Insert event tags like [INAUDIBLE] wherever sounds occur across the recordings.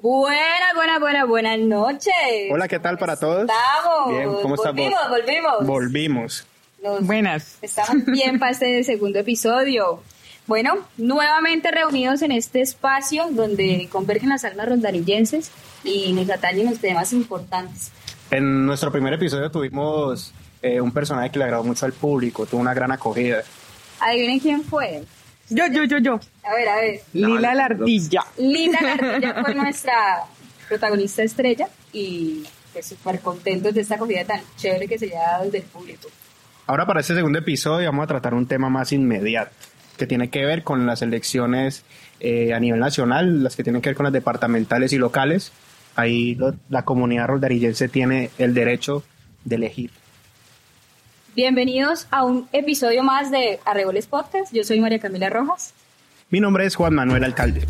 Buenas, buenas, buenas, buenas noches. Hola, ¿qué tal para todos? Estamos. Bien, ¿cómo estamos? Volvimos, volvimos. Volvimos. Nos- Buenas. Estamos bien para este [LAUGHS] segundo episodio. Bueno, nuevamente reunidos en este espacio donde convergen las almas rondanillenses y nos atañen los temas importantes. En nuestro primer episodio tuvimos eh, un personaje que le agradó mucho al público, tuvo una gran acogida. Adivinen quién fue. Yo, yo, yo, yo. A ver, a ver. Lila la ardilla. Linda García fue nuestra protagonista estrella y pues súper contentos de esta acogida tan chévere que se haya dado desde el público. Ahora para este segundo episodio vamos a tratar un tema más inmediato, que tiene que ver con las elecciones eh, a nivel nacional, las que tienen que ver con las departamentales y locales. Ahí lo- la comunidad roldarillense tiene el derecho de elegir. Bienvenidos a un episodio más de Arreboles Podcast. Yo soy María Camila Rojas. Mi nombre es Juan Manuel Alcalde.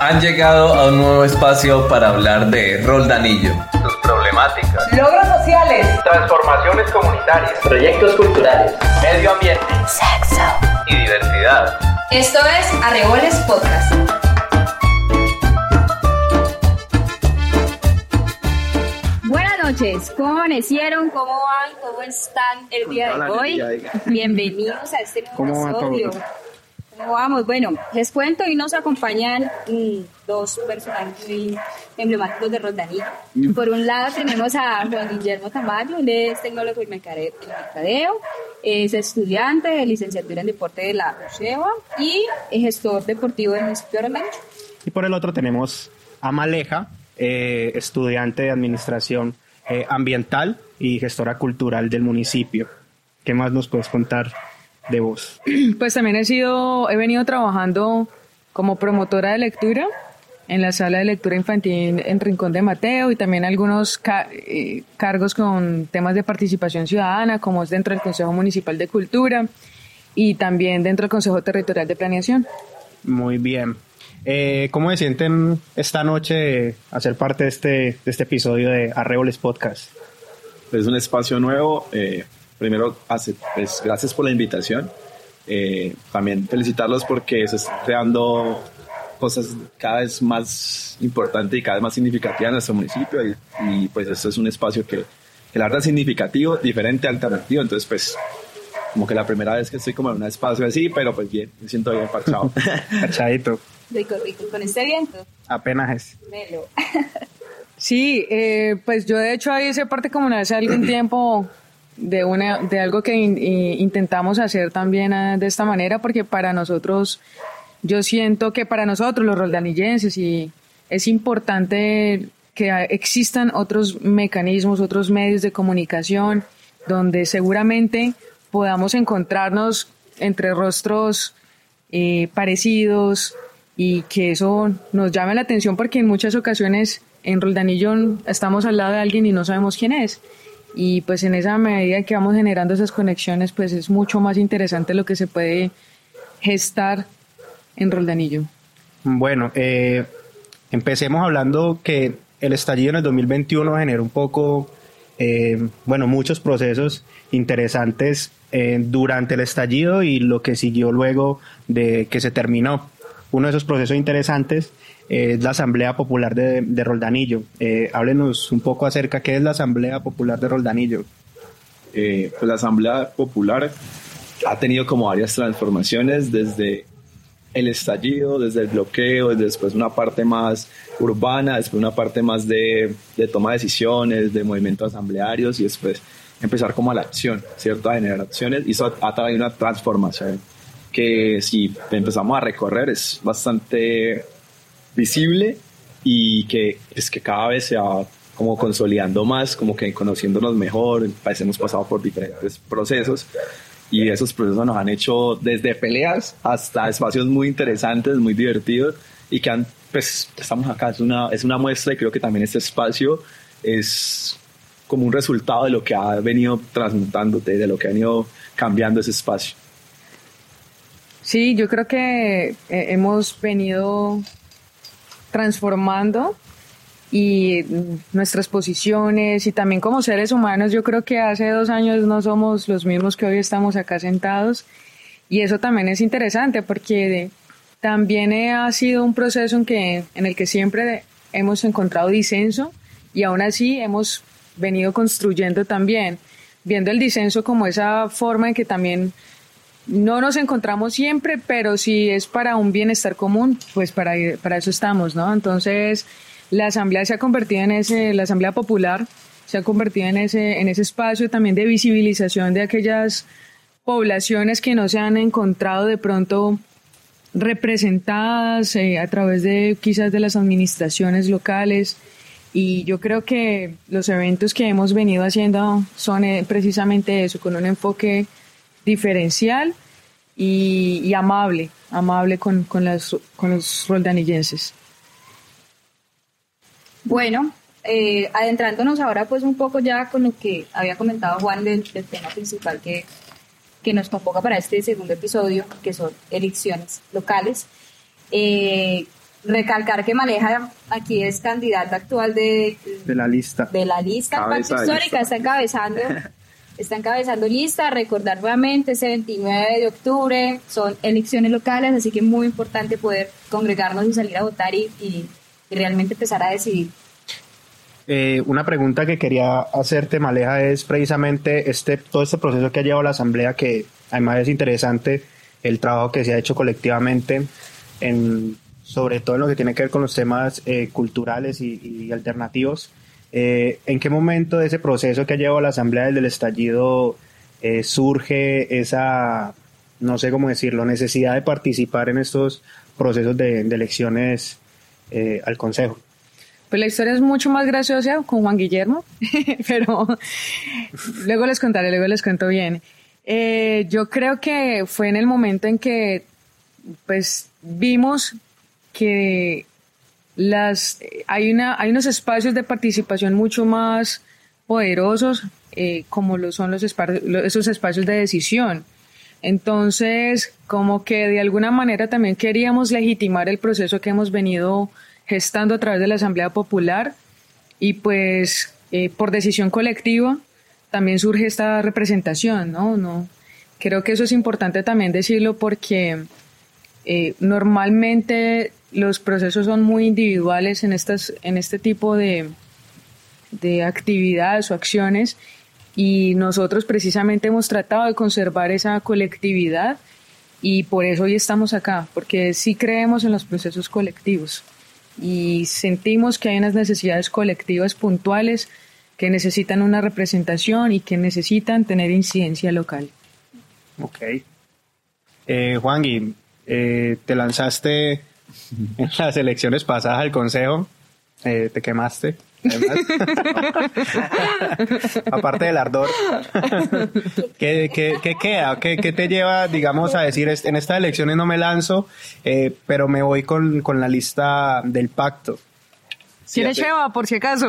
Han llegado a un nuevo espacio para hablar de Roldanillo. Sus problemáticas. Logros sociales. Transformaciones comunitarias. Proyectos culturales. Medio ambiente. Sexo. Y diversidad. Esto es Arreboles Podcast. Noches, ¿cómo amanecieron? ¿Cómo van? ¿Cómo están el día de hoy? Bienvenidos a este nuevo episodio. ¿Cómo vamos? Bueno, les cuento y nos acompañan mm, dos personajes muy emblemáticos de Rondanillo. Por un lado tenemos a Juan Guillermo Tamayo, él es tecnólogo y mercadeo, es estudiante de licenciatura en deporte de la UCEBA y es gestor deportivo del municipio de. Y por el otro tenemos a Maleja, eh, estudiante de administración eh, ambiental y gestora cultural del municipio. ¿Qué más nos puedes contar de vos? [CLEARS THROAT] Pues también he sido, he venido trabajando como promotora de lectura en la sala de lectura infantil en Rincón de Mateo y también algunos ca- eh, cargos con temas de participación ciudadana, como es dentro del Consejo Municipal de Cultura y también dentro del Consejo Territorial de Planeación. Muy bien. Eh, ¿Cómo se sienten esta noche de hacer parte de este, de este episodio de Arreboles Podcast? es un espacio nuevo. eh, primero, pues, gracias por la invitación. Eh, también felicitarlos porque se están creando cosas cada vez más importantes y cada vez más significativas en nuestro municipio. Y, y, pues esto es un espacio que, que la verdad es significativo, diferente, alternativo. Entonces, pues, como que la primera vez que estoy como en un espacio así, pero pues bien, me siento bien parchado. [LAUGHS] Rico, rico, con este viento. apenas es. Melo. Sí, eh, pues yo de hecho ahí hice parte como hace algún tiempo de una de algo que in- intentamos hacer también ah, de esta manera porque para nosotros yo siento que para nosotros los roldanillenses y es importante que existan otros mecanismos, otros medios de comunicación donde seguramente podamos encontrarnos entre rostros eh, parecidos y que eso nos llame la atención porque en muchas ocasiones en Roldanillo estamos al lado de alguien y no sabemos quién es. Y pues en esa medida que vamos generando esas conexiones, pues es mucho más interesante lo que se puede gestar en Roldanillo. Bueno, eh, empecemos hablando que el estallido en el 2021 generó un poco, eh, bueno, muchos procesos interesantes eh, durante el estallido y lo que siguió luego de que se terminó. Uno de esos procesos interesantes eh, es la Asamblea Popular de, de Roldanillo. Eh, háblenos un poco acerca qué es la Asamblea Popular de Roldanillo. Eh, la Asamblea Popular ha tenido como varias transformaciones desde el estallido, desde el bloqueo, después una parte más urbana, después una parte más de, de toma de decisiones, de movimientos asamblearios y después empezar como a la acción, ¿cierto? A generar acciones y eso ha traído una transformación que si empezamos a recorrer es bastante visible y que es que cada vez se va como consolidando más, como que conociéndonos mejor, pues hemos pasado por diferentes procesos y esos procesos nos han hecho desde peleas hasta espacios muy interesantes, muy divertidos y que han, pues estamos acá, es una, es una muestra y creo que también este espacio es como un resultado de lo que ha venido transmutándote, de lo que ha venido cambiando ese espacio. Sí, yo creo que eh, hemos venido transformando y nuestras posiciones y también como seres humanos, yo creo que hace dos años no somos los mismos que hoy estamos acá sentados y eso también es interesante porque también ha sido un proceso en, que, en el que siempre hemos encontrado disenso y aún así hemos venido construyendo también, viendo el disenso como esa forma en que también no nos encontramos siempre, pero si es para un bienestar común, pues para, para eso estamos, ¿no? Entonces, la asamblea se ha convertido en ese, la asamblea popular se ha convertido en ese, en ese espacio también de visibilización de aquellas poblaciones que no se han encontrado de pronto representadas eh, a través de quizás de las administraciones locales y yo creo que los eventos que hemos venido haciendo son eh, precisamente eso, con un enfoque diferencial y, amable, amable con, con, las, con los roldanillenses. Bueno, eh, adentrándonos ahora pues un poco ya con lo que había comentado Juan del, tema principal que, que, nos convoca para este segundo episodio, que son elecciones locales. Eh, recalcar que Maleja aquí es candidata actual de, de la lista. De la lista histórica, está encabezando [LAUGHS] está encabezando lista. Recordar nuevamente, ese 29 de octubre son elecciones locales, así que muy importante poder congregarnos y salir a votar y, realmente empezar a decidir. Eh, una pregunta que quería hacerte, Maleja, es precisamente este, todo este proceso que ha llevado la Asamblea, que además es interesante el trabajo que se ha hecho colectivamente, en, sobre todo en lo que tiene que ver con los temas eh, culturales y alternativos. Eh, ¿En qué momento de ese proceso que ha llevado la Asamblea del Estallido eh, surge esa, no sé cómo decirlo, necesidad de participar en estos procesos de, elecciones eh, al Consejo? Pues la historia es mucho más graciosa con Juan Guillermo, [LAUGHS] pero luego les contaré, luego les cuento bien. yo creo que fue en el momento en que pues vimos que las, hay, una, hay unos espacios de participación mucho más poderosos, eh, como lo son los esos espacios de decisión. Entonces, como que de alguna manera también queríamos legitimar el proceso que hemos venido gestando a través de la Asamblea Popular y pues eh, por decisión colectiva también surge esta representación, ¿no? no Creo que eso es importante también decirlo porque eh, normalmente los procesos son muy individuales en, estas, en este tipo de, de actividades o acciones y nosotros precisamente hemos tratado de conservar esa colectividad y por eso hoy estamos acá, porque sí creemos en los procesos colectivos y sentimos que hay unas necesidades colectivas puntuales que necesitan una representación y que necesitan tener incidencia local. Ok. Eh, Juan, eh, te lanzaste [LAUGHS] en las elecciones pasadas al Consejo, eh, te quemaste. [LAUGHS] Aparte del ardor, [LAUGHS] ¿qué, qué, queda? ¿Qué, ¿Qué, te lleva, digamos, a decir, en estas elecciones no me lanzo, eh, pero me voy con, con, la lista del pacto? ¿Quién lleva, por si acaso?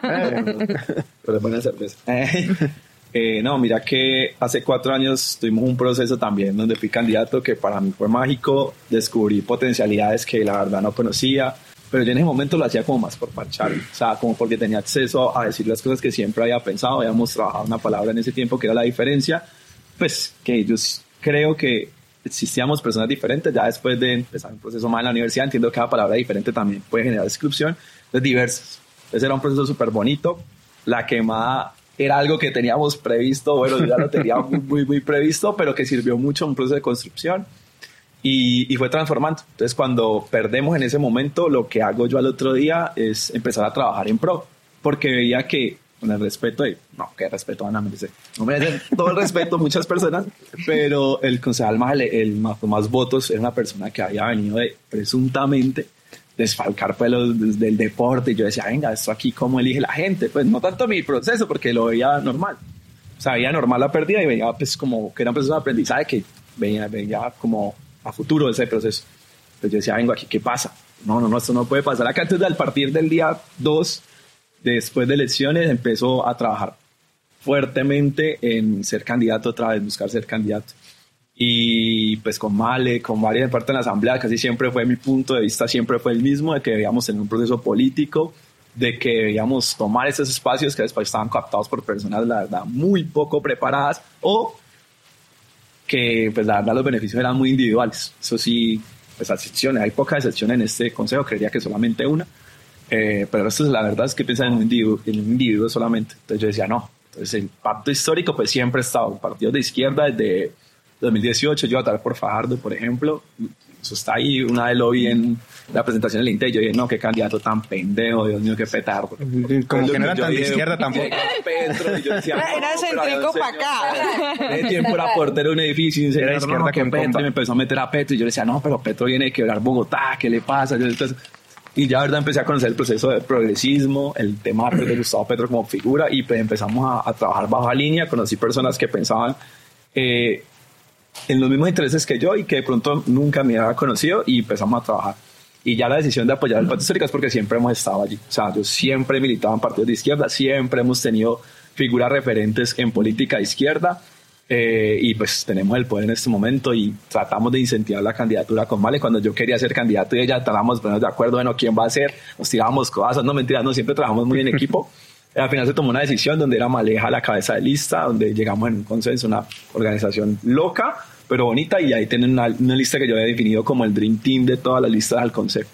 pero buena cerveza. Eh, no, mira que hace cuatro años tuvimos un proceso también donde fui candidato que para mí fue mágico, descubrí potencialidades que la verdad no conocía, pero yo en ese momento lo hacía como más por parchar, o sea, como porque tenía acceso a decir las cosas que siempre había pensado, habíamos trabajado una palabra en ese tiempo que era la diferencia, pues que yo creo que existíamos personas diferentes, ya después de empezar un proceso más en la universidad, entiendo que cada palabra diferente también puede generar descripción, de diversas. Entonces era un proceso súper bonito, la quemada era algo que teníamos previsto, bueno, ya lo teníamos muy, muy, previsto, pero que sirvió mucho en un proceso de construcción y, y, fue transformando. Entonces, cuando perdemos en ese momento, lo que hago yo al otro día es empezar a trabajar en pro, porque veía que, con el respeto, y, no, que respeto, Ana, me dice, no me todo el respeto, muchas personas, pero el concejal más, el, más, más votos era una persona que había venido de presuntamente desfalcar pues del deporte. Y yo decía, venga, esto aquí cómo elige la gente. Pues no tanto mi proceso, porque lo veía normal. O sea, veía normal la pérdida y veía pues como que era un proceso de aprendizaje que veía, veía como a futuro ese proceso. Entonces yo decía, vengo aquí, ¿qué pasa? No, no, no, esto no puede pasar acá. Entonces al partir del día 2, después de elecciones, empezó a trabajar fuertemente en ser candidato otra vez, buscar ser candidato y pues con Male, con varias de la asamblea, casi siempre fue mi punto de vista, siempre fue el mismo, de que debíamos tener un proceso político, de que debíamos tomar esos espacios que después estaban captados por personas, la verdad, muy poco preparadas o que pues la verdad los beneficios eran muy individuales. Eso sí, pues, excepciones, hay pocas excepciones en este consejo, creería que solamente una, eh, pero esto es la verdad es que piensan en un individuo, en un individuo solamente. Entonces yo decía, no. Entonces el pacto histórico pues siempre ha estado, un partido de izquierda desde 2018, yo a votar por Fajardo, por ejemplo, eso está ahí, una vez lo vi en la presentación del INTE, yo dije, no, qué candidato tan pendejo, Dios mío, qué petardo. Como que no era tan de izquierda tampoco. Petro, y yo decía, [LAUGHS] Era céntrico señor, pa' acá. De tiempo era portero de un edificio, y Era izquierda que Petro, y me empezó a meter a Petro, y yo le decía, no, pero Petro viene de quebrar Bogotá, ¿qué le pasa? Entonces, y ya, verdad, empecé a conocer el proceso de progresismo, el tema de Gustavo Petro como figura, y pues empezamos a, a trabajar bajo línea, conocí personas que pensaban eh, en los mismos intereses que yo y que de pronto nunca me había conocido y empezamos a trabajar. Y ya la decisión de apoyar el Pacto Histórico es porque siempre hemos estado allí. O sea, yo siempre he militado en partidos de izquierda, siempre hemos tenido figuras referentes en política de izquierda eh, y pues tenemos el poder en este momento y tratamos de incentivar la candidatura con Vale. Cuando yo quería ser candidato y ella de ponernos de acuerdo, bueno, quién va a ser, nos tirábamos cosas, no mentiras, no, siempre trabajamos muy en equipo. [LAUGHS] Al final se tomó una decisión donde era Maleja la cabeza de lista, donde llegamos en un consenso, una organización loca, pero bonita, y ahí tienen una, una lista que yo había definido como el Dream Team de todas las listas del concepto.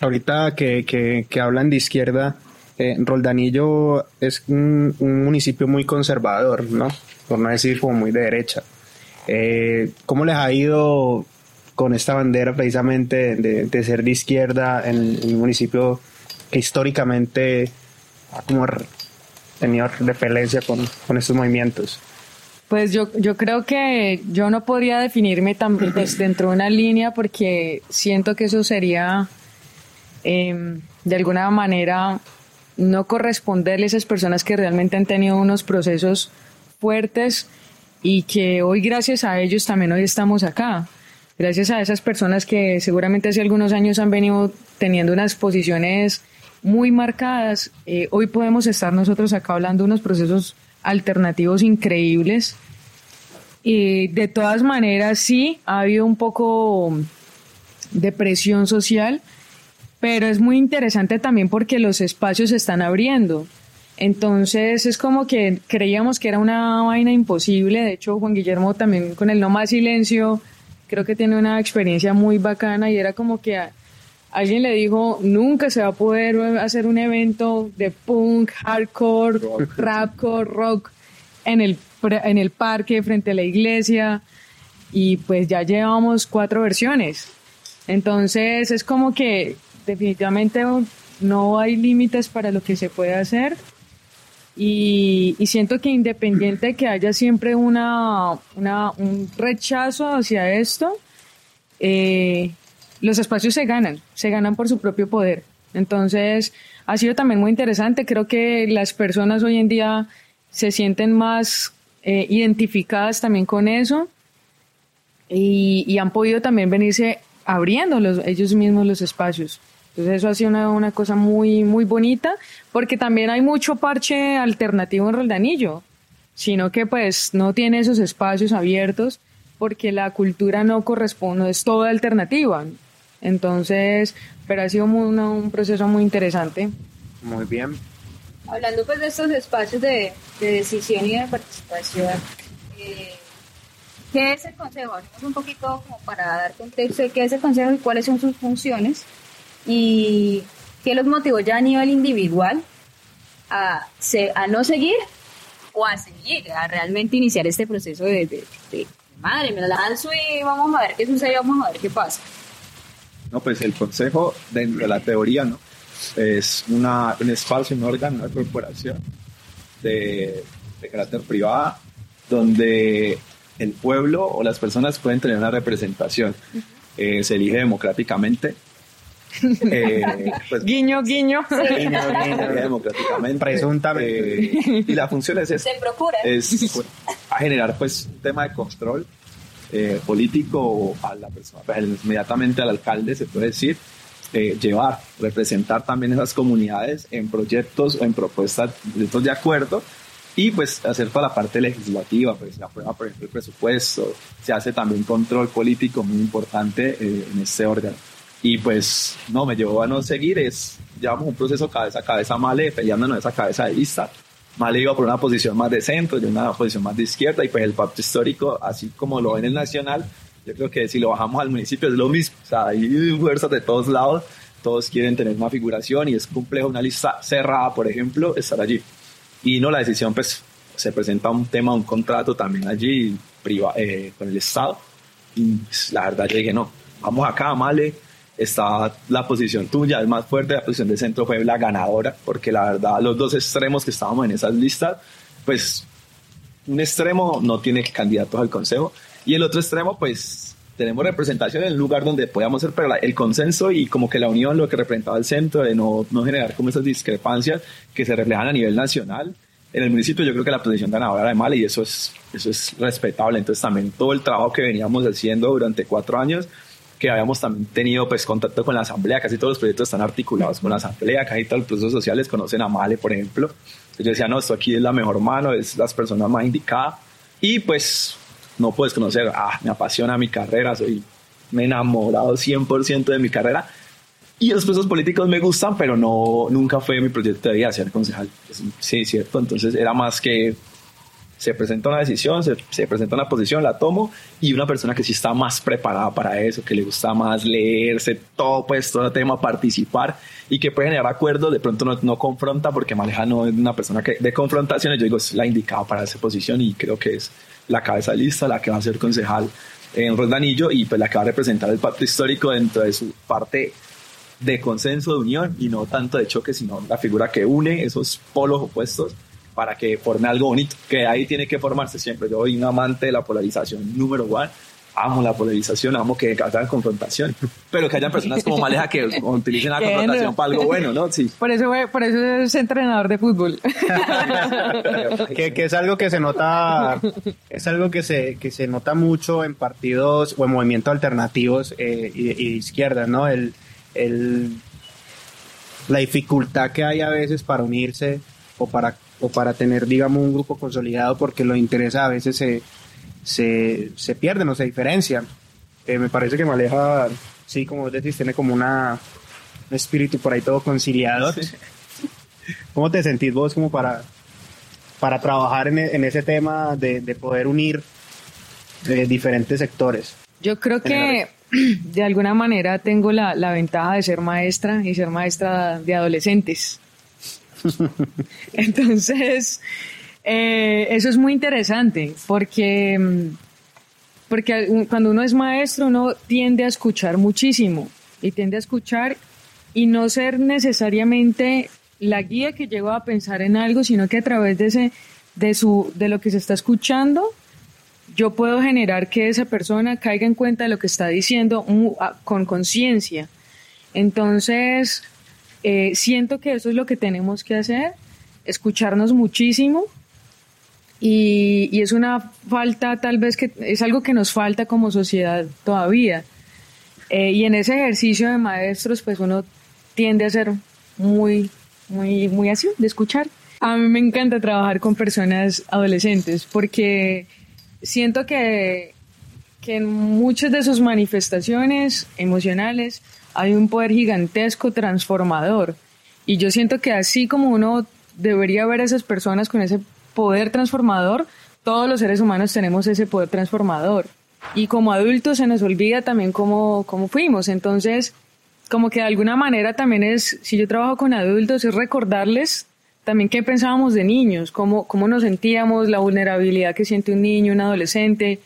Ahorita que, que, que hablan de izquierda, eh, Roldanillo es un, un municipio muy conservador, ¿no? Por no decir como muy de derecha. Eh, ¿Cómo les ha ido con esta bandera precisamente de, de ser de izquierda en, en un municipio que históricamente ha como tenido repelencia con, con estos movimientos? Pues yo, yo creo que yo no podría definirme tan, pues, dentro de una línea porque siento que eso sería em, de alguna manera no corresponderle a esas personas que realmente han tenido unos procesos fuertes y que hoy gracias a ellos también hoy estamos acá. Gracias a esas personas que seguramente hace algunos años han venido teniendo unas posiciones muy marcadas, eh, hoy podemos estar nosotros acá hablando de unos procesos alternativos increíbles. Y de todas maneras, sí, ha habido un poco de presión social, pero es muy interesante también porque los espacios se están abriendo. Entonces es como que creíamos que era una vaina imposible. De hecho, Juan Guillermo también con el No Más Silencio, creo que tiene una experiencia muy bacana y era como que alguien le dijo, nunca se va a poder hacer un evento de punk, hardcore, rapcore, rock en el, en el parque frente a la iglesia y pues ya llevamos cuatro versiones. Entonces es como que definitivamente no hay límites para lo que se puede hacer. Y, y siento que independiente de que haya siempre una, una- un rechazo hacia esto, eh, los espacios se ganan, se ganan por su propio poder. Entonces, ha sido también muy interesante. Creo que las personas hoy en día se sienten más eh, identificadas también con eso y, han podido también venirse abriendo los, ellos mismos los espacios. Entonces eso ha sido una, una cosa muy, muy bonita, porque también hay mucho parche alternativo en Roldanillo, sino que pues no tiene esos espacios abiertos porque la cultura no corresponde, no es toda alternativa. Entonces, pero ha sido muy- una- un proceso muy interesante. Muy bien. Hablando pues de estos espacios de, de decisión y de participación, eh, ¿qué es el Consejo? Hablemos un poquito como para dar contexto de qué es el Consejo y cuáles son sus funciones y qué los motivó ya a nivel individual a, se- a no seguir o a seguir, a realmente iniciar este proceso de, de, de, madre, me la lanzo y vamos a ver qué sucede, vamos a ver qué pasa. No, pues el consejo, dentro de la teoría, ¿no? Es una, un espacio, un órgano, una corporación de, de carácter privada donde el pueblo o las personas pueden tener una representación. Eh, se elige democráticamente. [LAUGHS] Eh, pues, Guiño, guiño. se elige democráticamente. Presuntamente. Eh, y la función es esa Se procura. es pues, a generar pues un tema de control eh, político a la persona, pues, inmediatamente al alcalde se puede decir, eh, llevar, representar también esas comunidades en proyectos o en propuestas, proyectos de acuerdo y pues hacer toda la parte legislativa, pues se aprueba por ejemplo el presupuesto, se hace también control político muy importante eh, en este órgano. Y pues no, me llevó a no seguir, es, llevamos un proceso cabeza a cabeza, Male, peleándonos esa cabeza de lista. Male iba por una posición más de centro, yo una posición más de izquierda, y pues el pacto histórico, así como lo ven en el nacional, Yo creo que si lo bajamos al municipio es lo mismo. O sea, hay fuerzas de todos lados, todos quieren tener una figuración y es complejo una lista cerrada, por ejemplo, estar allí. Y no, la decisión, pues, se presenta un tema, un contrato también allí priva, eh, con el Estado. Y pues, la verdad, yo dije, no, vamos acá, Male, está la posición tuya, es más fuerte, la posición de centro fue la ganadora, porque la verdad, los dos extremos que estábamos en esas listas, pues, un extremo no tiene candidatos al consejo y el otro extremo, pues tenemos representación en el lugar donde podamos ser, pero el consenso y como que la unión, lo que representaba el centro, de no, no generar como esas discrepancias que se reflejan a nivel nacional. En el municipio yo creo que la posición ganadora era de Mali y eso es, eso es respetable. Entonces también todo el trabajo que veníamos haciendo durante cuatro años, que habíamos también tenido pues contacto con la asamblea, casi todos los proyectos están articulados con la asamblea, casi todos los procesos sociales conocen a Male, por ejemplo. Entonces yo decía, no, esto aquí es la mejor mano, es las personas más indicadas. Y pues no puedes conocer, ah, me apasiona mi carrera, soy, me he enamorado 100% de mi carrera. Y los procesos políticos me gustan, pero no, nunca fue mi proyecto de vida ser concejal. Sí, cierto. Entonces era más que se presenta una decisión, se, se presenta una posición, la tomo, y una persona que sí está más preparada para eso, que le gusta más leerse todo, pues todo el tema, participar, y que puede generar acuerdos, de pronto no, no confronta, porque Maleja no es una persona que de confrontaciones, yo digo, es la indicada para esa posición, y creo que es la cabeza lista, la que va a ser concejal en Roldanillo, y pues la que va a representar el pacto histórico dentro de su parte de consenso, de unión, y no tanto de choque, sino la figura que une esos polos opuestos para que forme algo bonito, que ahí tiene que formarse siempre. Yo soy un amante de la polarización número uno. Amo la polarización, amo que haya confrontación, pero que haya personas como Maleja que [LAUGHS] utilicen la confrontación para algo bueno, ¿no? Sí. Por eso, por eso es entrenador de fútbol. [LAUGHS] que, que es algo que se nota es algo que se que se nota mucho en partidos o en movimientos alternativos eh, y, y de izquierda no el, el la dificultad que hay a veces para unirse o para o para tener digamos un grupo consolidado porque los intereses a veces se se, se pierden o se diferencian Eh, me parece que Maleja sí como vos decís tiene como una un espíritu por ahí todo conciliador [LAUGHS] ¿Cómo te sentís vos como para, para trabajar en, en ese tema de, de poder unir eh, diferentes sectores? Yo creo que [CLEARS THROAT] de alguna manera tengo la, la ventaja de ser maestra y ser maestra de adolescentes. [LAUGHS] Entonces, eh, eso es muy interesante porque, mm, porque cuando uno es maestro uno tiende a escuchar muchísimo y tiende a escuchar y no ser necesariamente la guía que lleva a pensar en algo, sino que a través de ese de su de lo que se está escuchando yo puedo generar que esa persona caiga en cuenta de lo que está diciendo a- con conciencia. Entonces, eh, siento que eso es lo que tenemos que hacer, escucharnos muchísimo y, y es una falta tal vez que es algo que nos falta como sociedad todavía. Eh, y en ese ejercicio de maestros, pues uno tiende a ser muy, muy, muy así, de escuchar. A mí me encanta trabajar con personas adolescentes porque siento que, que en muchas de sus manifestaciones emocionales hay un poder gigantesco transformador. Y yo siento que así como uno debería ver a esas personas con ese poder transformador, todos los seres humanos tenemos ese poder transformador. Y como adultos se nos olvida también cómo, cómo fuimos. Entonces, como que de alguna manera también es, si yo trabajo con adultos, es recordarles también qué pensábamos de niños, cómo, cómo nos sentíamos, la vulnerabilidad que siente un niño, un adolescente.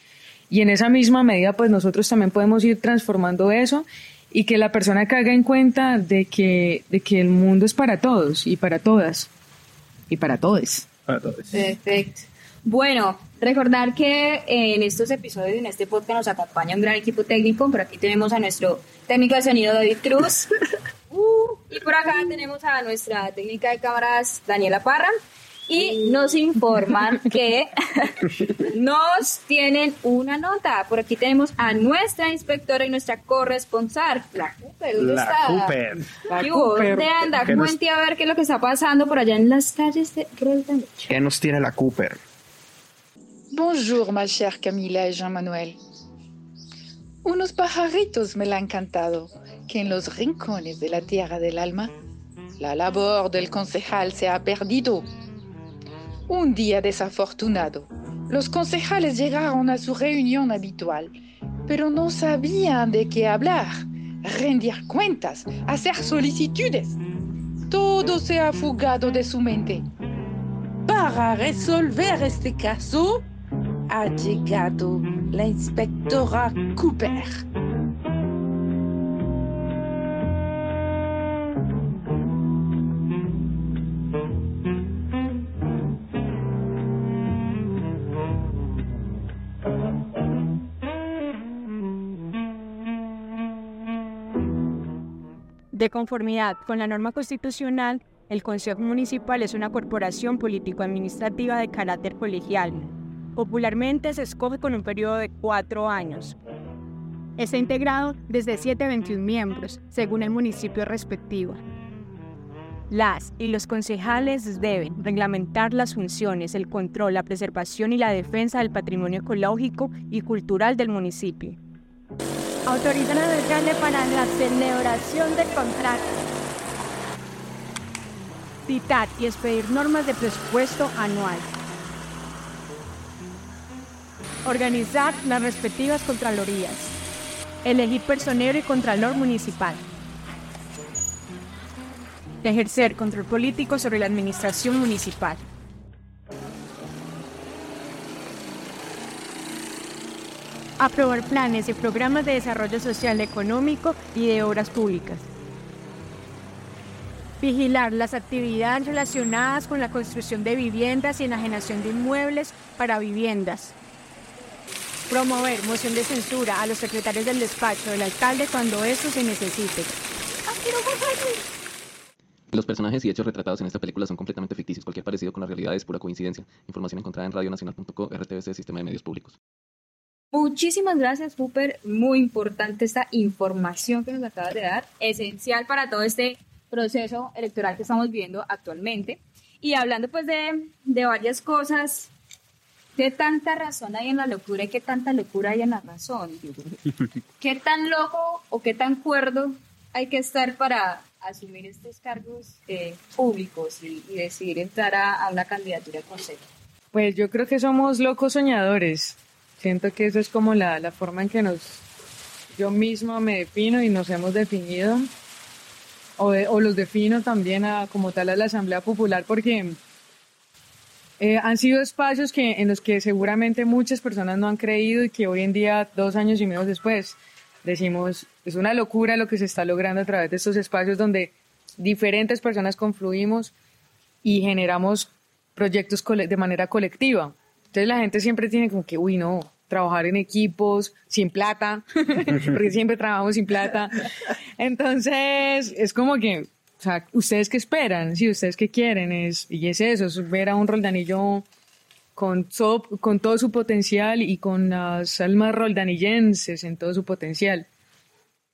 Y en esa misma medida, pues nosotros también podemos ir transformando eso y que la persona caiga en cuenta de que, de que el mundo es para todos y para todas y para todos. Perfecto. Bueno, recordar que en estos episodios, en este podcast, nos acompaña un gran equipo técnico. Por aquí tenemos a nuestro técnico de sonido, David Cruz. [LAUGHS] Uh, y por acá tenemos a nuestra técnica de cámaras, Daniela Parra. Y nos informan [LAUGHS] que [LAUGHS] nos tienen una nota. Por aquí tenemos a nuestra inspectora y nuestra corresponsal, la Cooper. ¿Dónde La está? Cooper. La. Cooper. ¿Dónde anda? ¿Qué nos- Cuente a ver qué es lo que está pasando por allá en las calles de Roldan. ¿Qué nos tiene la Cooper? Bonjour, ma chère Camila y Jean-Manuel. Unos pajaritos me la han cantado que en los rincones de la tierra del alma la labor del concejal se ha perdido. Un día desafortunado, Los concejales llegaron a su reunión habitual, pero no sabían de qué hablar, rendir cuentas, hacer solicitudes. Todo se ha fugado de su mente. Para resolver este caso, ha llegado la inspectora Cooper. De conformidad con la norma constitucional, el Consejo Municipal es una corporación político-administrativa de carácter colegial. Popularmente se escoge con un periodo de cuatro años. Está integrado desde 7 a 21 miembros, según el municipio respectivo. Las y los concejales deben reglamentar las funciones, el control, la preservación y la defensa del patrimonio ecológico y cultural del municipio. Autorizan al alcalde para la celebración del contrato. Citar y expedir normas de presupuesto anual. Organizar las respectivas contralorías. Elegir personero y contralor municipal. Ejercer control político sobre la administración municipal. Aprobar planes y programas de desarrollo social económico y de obras públicas. Vigilar las actividades relacionadas con la construcción de viviendas y enajenación de inmuebles para viviendas. Promover moción de censura a los secretarios del despacho del alcalde cuando esto se necesite. Los personajes y hechos retratados en esta película son completamente ficticios. Cualquier parecido con la realidad es pura coincidencia. Información encontrada en radionacional.co, RTBC, Sistema de Medios Públicos. Muchísimas gracias, Cooper. Muy importante esta información que nos acabas de dar, esencial para todo este proceso electoral que estamos viviendo actualmente. Y hablando pues de, de varias cosas, ¿qué tanta razón hay en la locura y qué tanta locura hay en la razón? [LAUGHS] ¿Qué tan loco o qué tan cuerdo hay que estar para asumir estos cargos eh, públicos y, y, decidir entrar a, a una candidatura al consejo? Pues yo creo que somos locos soñadores. Siento que eso es como la, la forma en que nos, yo misma me defino y nos hemos definido, o, de, o los defino también como tal a la Asamblea Popular, porque eh, han sido espacios que, en los que seguramente muchas personas no han creído y que hoy en día, dos años y medio después, decimos, es una locura lo que se está logrando a través de estos espacios donde diferentes personas confluimos y generamos proyectos de manera colectiva. Entonces la gente siempre tiene como que, uy, no, trabajar en equipos sin plata, [LAUGHS] porque siempre trabajamos sin plata. Entonces es como que, o sea, ustedes qué esperan, si ustedes qué quieren, es, y es eso, es ver a un roldanillo con, so, con todo su potencial y con las almas roldanillenses en todo su potencial.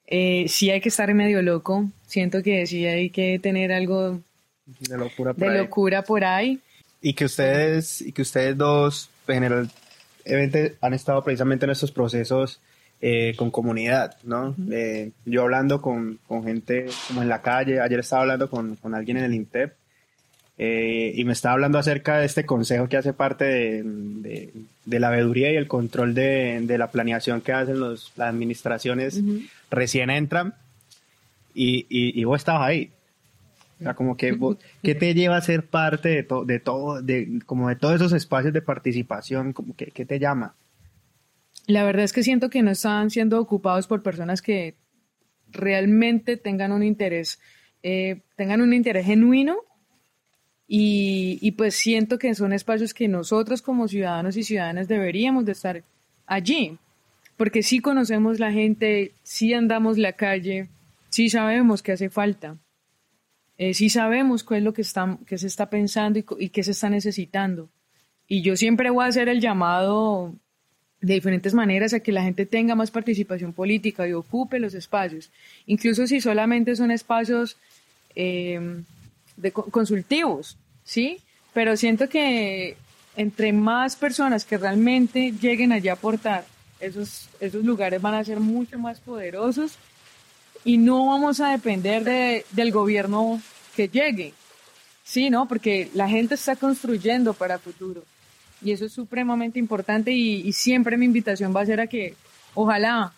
Eh, sí hay que estar medio loco, siento que sí hay que tener algo de locura por, de ahí. Locura por ahí. Y que ustedes, y que ustedes dos, generalmente, han estado precisamente en estos procesos eh, con comunidad, ¿no? Eh, yo hablando con, con, gente como en la calle, ayer estaba hablando con, con alguien en el INTEP, eh, y me estaba hablando acerca de este consejo que hace parte de, de, de la veeduría y el control de, de la planeación que hacen los, las administraciones uh -huh. recién entran y, y, y, vos estabas ahí. O sea, como que, vos, [LAUGHS] ¿qué te lleva a ser parte de, to, de todo, de, como de todos esos espacios de participación? Como que, ¿Qué te llama? La verdad es que siento que no están siendo ocupados por personas que realmente tengan un interés, eh, tengan un interés genuino y, y, pues siento que son espacios que nosotros como ciudadanos y ciudadanas deberíamos de estar allí, porque sí conocemos la gente, sí andamos la calle, sí sabemos que hace falta, eh, sí sabemos qué es lo que, está, que se está pensando y, y qué se está necesitando. Y yo siempre voy a hacer el llamado de diferentes maneras a que la gente tenga más participación política y ocupe los espacios, incluso si solamente son espacios eh, de consultivos, ¿sí? Pero siento que entre más personas que realmente lleguen allá a aportar, esos, esos lugares van a ser mucho más poderosos y no vamos a depender de, del gobierno que llegue, ¿sí? ¿No? Porque la gente está construyendo para futuro. Y eso es supremamente importante y, y siempre mi invitación va a ser a que ojalá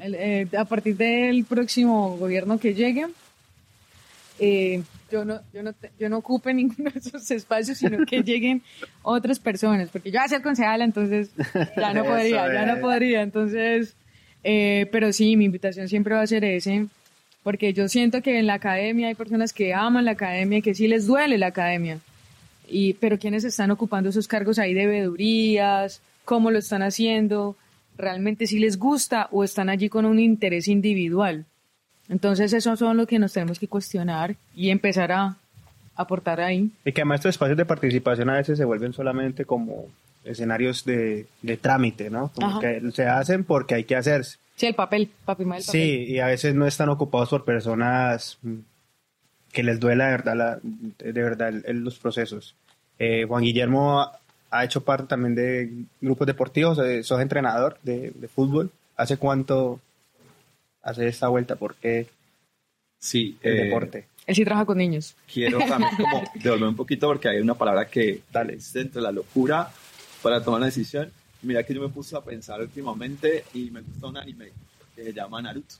el- eh, a partir del próximo gobierno que llegue, eh, yo no, yo no, yo no ocupe [LAUGHS] ninguno de esos espacios, sino que [LAUGHS] lleguen otras personas, porque yo voy a ser concejala, entonces ya no podría, ya no podría, entonces, eh, pero sí, mi invitación siempre va a ser ese, porque yo siento que en la academia hay personas que aman la academia y que sí les duele la academia, y, pero quienes están ocupando esos cargos ahí de veedurías, cómo lo están haciendo, realmente si les gusta o están allí con un interés individual. Entonces eso son lo que nos tenemos que cuestionar y empezar a aportar ahí. Y que además estos espacios de participación a veces se vuelven solamente como escenarios de, de trámite, ¿no? Como Ajá. que se hacen porque hay que hacerse. Sí, el papel, papi, el papel. Sí, y a veces no están ocupados por personas que les duela de verdad, la- de verdad los procesos. Eh, Juan Guillermo ha, ha hecho parte también de grupos deportivos, eh, sos entrenador de, de fútbol. ¿Hace cuánto hace esta vuelta? ¿Por qué Sí, el eh, deporte? Él sí trabaja con niños. quiero también como [LAUGHS] devolver un poquito porque hay una palabra que Dale. es dentro de la locura para tomar una decisión. Mira que yo me puse a pensar últimamente y me gusta un anime que se llama Naruto.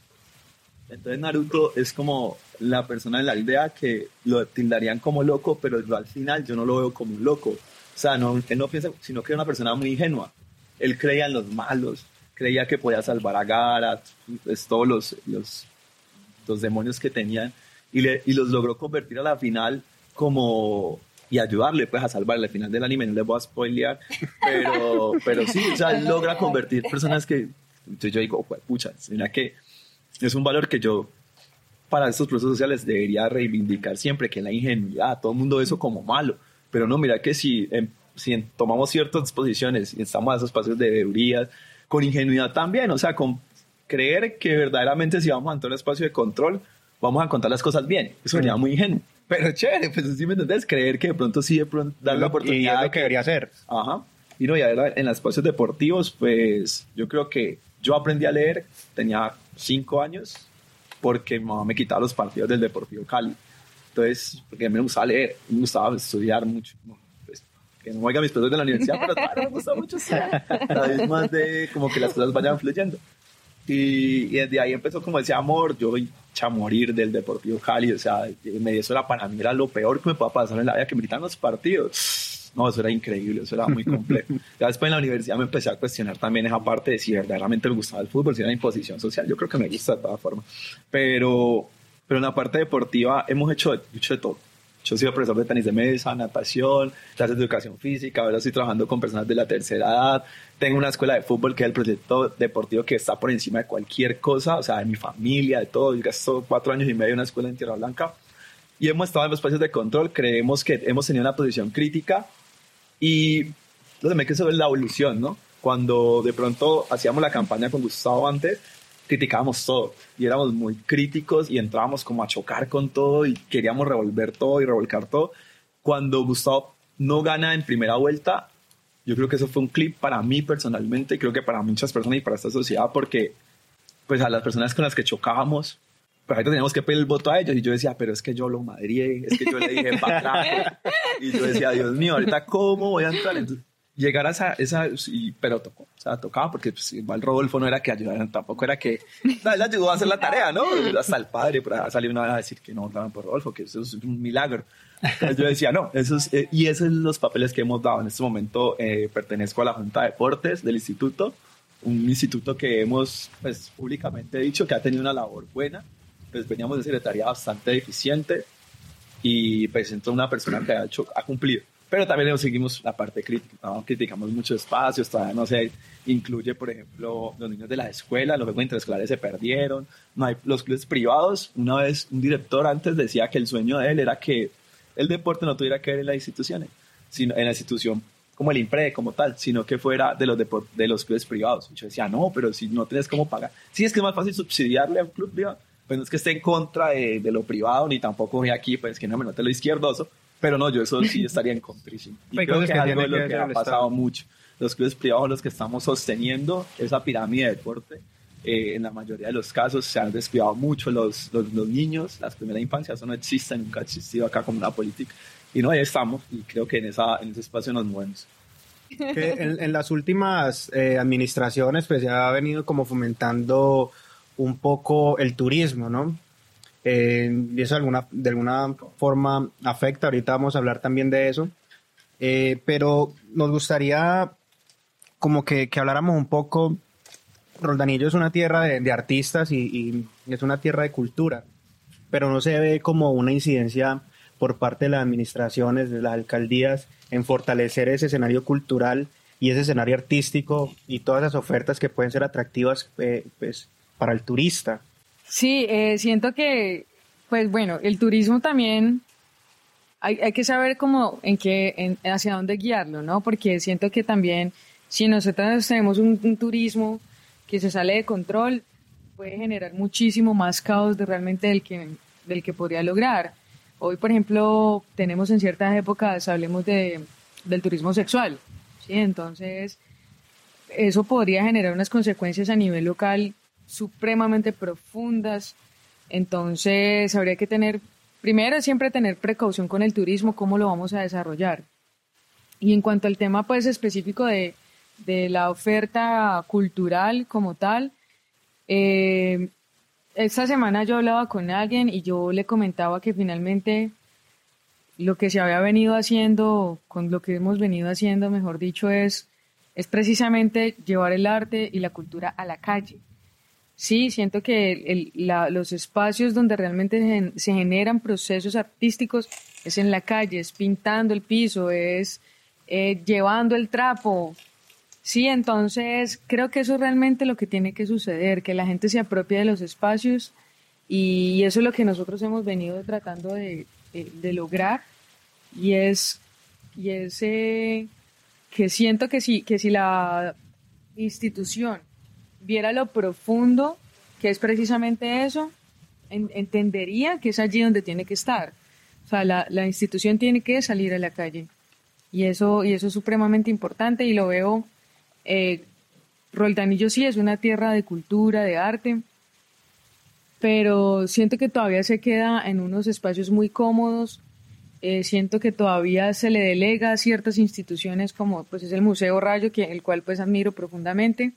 Entonces Naruto es como la persona en la aldea que lo tildarían como loco, pero yo al final yo no lo veo como un loco. O sea, no, él no piensa, sino que era una persona muy ingenua. Él creía en los malos, creía que podía salvar a Gara, pues, todos los, los, los demonios que tenían, y, le, y los logró convertir a la final como y ayudarle pues a salvarle al final del anime no les voy a spoilear pero pero sí o sea logra convertir personas que entonces yo digo "Jue- pucha mira que es un valor que yo para estos procesos sociales debería reivindicar siempre que la ingenuidad todo el mundo ve eso como malo pero no mira que si em, si en- tomamos ciertas posiciones y estamos a esos espacios de deberías con ingenuidad también o sea con creer que verdaderamente si vamos a entrar a un espacio de control vamos a contar las cosas bien eso sería muy ingenuo pero chévere pues sí me entendés creer que de pronto sí de pronto dar la Y es oportunidad lo que debería hacer. Ajá. Y no, y ahora en los espacios deportivos, pues yo creo que yo aprendí a leer, tenía cinco años, porque mi mamá me quitaba los partidos del Deportivo Cali. Entonces, porque a mí me gustaba leer, me gustaba estudiar mucho. Pues, que no oiga mis profesores de la universidad, pero claro, me gusta mucho estudiar. Cada vez más de como que las cosas vayan fluyendo. Y, y desde ahí empezó como ese amor, yo a morir del Deportivo Cali, o sea, me, eso era para mí era lo peor que me podía pasar en la vida, que me gritan los partidos. No, eso era increíble, eso era muy complejo. [LAUGHS] ya después en la universidad me empecé a cuestionar también esa parte de si verdaderamente me gustaba el fútbol, si era imposición social, yo creo que me gusta de todas formas. Pero, pero en la parte deportiva hemos hecho, hecho de todo. Yo sido profesor de tenis de mesa, natación, clases de educación física, ahora estoy trabajando con personas de la tercera edad. Tengo una escuela de fútbol que es el proyecto deportivo que está por encima de cualquier cosa, o sea, de mi familia, de todo. Yo gasto cuatro años y medio en una escuela en Tierra Blanca y hemos estado en los espacios de control. Creemos que hemos tenido una posición crítica y lo que me queda es la evolución, ¿no? Cuando de pronto hacíamos la campaña con Gustavo antes, criticábamos todo y éramos muy críticos y entrábamos como a chocar con todo y queríamos revolver todo y revolcar todo. Cuando Gustavo no gana en primera vuelta, yo creo que eso fue un clip para mí personalmente y creo que para muchas personas y para esta sociedad porque pues a las personas con las que chocábamos, pues ahorita teníamos que pedir el voto a ellos y yo decía, pero es que yo lo madrié, es que yo le dije para atrás [LAUGHS] y yo decía, Dios mío, ahorita cómo voy a entrar. Entonces, llegar a esa, esa y- pero tocó, o sea, tocaba porque pues, igual Rodolfo no era que ayudaran, tampoco era que, él ayudó a hacer la tarea, ¿no? Hasta el padre, por ahí salió una vez a decir que no votaban por Rodolfo, que eso es un milagro. Entonces yo decía, no, eso es, eh, y esos son los papeles que hemos dado. En este momento eh, pertenezco a la Junta de Deportes del instituto, un instituto que hemos, pues, públicamente dicho que ha tenido una labor buena. Pues veníamos de secretaría bastante eficiente y pues entró una persona que ha, hecho, ha cumplido. Pero también seguimos la parte crítica, ¿no? criticamos muchos espacios, todavía no se incluye, por ejemplo, los niños de la escuela, los juegos interescolares se perdieron, no hay, los clubes privados, una vez un director antes decía que el sueño de él era que el deporte no tuviera que ver en las instituciones, sino en la institución como el IMPRE, como tal, sino que fuera de los, de los clubes privados. Yo decía, no, pero si no tienes cómo pagar. Sí, es que es más fácil subsidiarle a un club privado. Pues no es que esté en contra de, de lo privado, ni tampoco voy aquí, pues que no me note lo izquierdoso. Pero no, yo eso sí estaría en contrísimo. Y Hay creo que es algo de lo que que ha pasado mucho. Los clubes privados los que estamos sosteniendo esa pirámide de deporte. Eh, en la mayoría de los casos se han descuidado mucho los, los, los niños, las primeras infancias, eso no existe, nunca ha existido acá como una política. Y no, ahí estamos, y creo que en, esa, en ese espacio nos movemos. Que en, en las últimas eh, administraciones pues se ha venido como fomentando un poco el turismo, ¿no? Eh, y eso de alguna, forma afecta, ahorita vamos a hablar también de eso, Eh, pero nos gustaría como que, habláramos un poco, Roldanillo es una tierra de, artistas y, y es una tierra de cultura, pero no se ve como una incidencia por parte de las administraciones, de las alcaldías, en fortalecer ese escenario cultural y ese escenario artístico y todas las ofertas que pueden ser atractivas eh, pues, para el turista. Sí, eh, siento que, pues bueno, el turismo también hay, hay que saber cómo, en qué, en, hacia dónde guiarlo, ¿no? Porque siento que también, si nosotros tenemos un, un turismo que se sale de control, puede generar muchísimo más caos de realmente del que, del que podría lograr. Hoy, por ejemplo, tenemos en ciertas épocas, hablemos de, del turismo sexual, ¿sí? Entonces, eso podría generar unas consecuencias a nivel local supremamente profundas. Entonces, habría que tener, primero, siempre tener precaución con el turismo, cómo lo vamos a desarrollar. Y en cuanto al tema, pues, específico de, de la oferta cultural como tal, eh, esta semana yo hablaba con alguien y yo le comentaba que finalmente lo que se había venido haciendo, con lo que hemos venido haciendo, mejor dicho, es, es precisamente llevar el arte y la cultura a la calle. Sí, siento que los espacios donde realmente se, generan procesos artísticos es en la calle, es pintando el piso, es eh, llevando el trapo, Sí, entonces creo que eso es realmente lo que tiene que suceder, que la gente se apropie de los espacios y eso es lo que nosotros hemos venido tratando de lograr. Y es, y es eh, que siento que si, que si la institución viera lo profundo que es precisamente eso, en, entendería que es allí donde tiene que estar. O sea, la, la institución tiene que salir a la calle y eso, y eso es supremamente importante y lo veo eh, Roldanillo sí es una tierra de cultura, de arte, pero siento que todavía se queda en unos espacios muy cómodos. Eh, siento que todavía se le delega a ciertas instituciones como pues es el Museo Rayo, que, el cual pues admiro profundamente,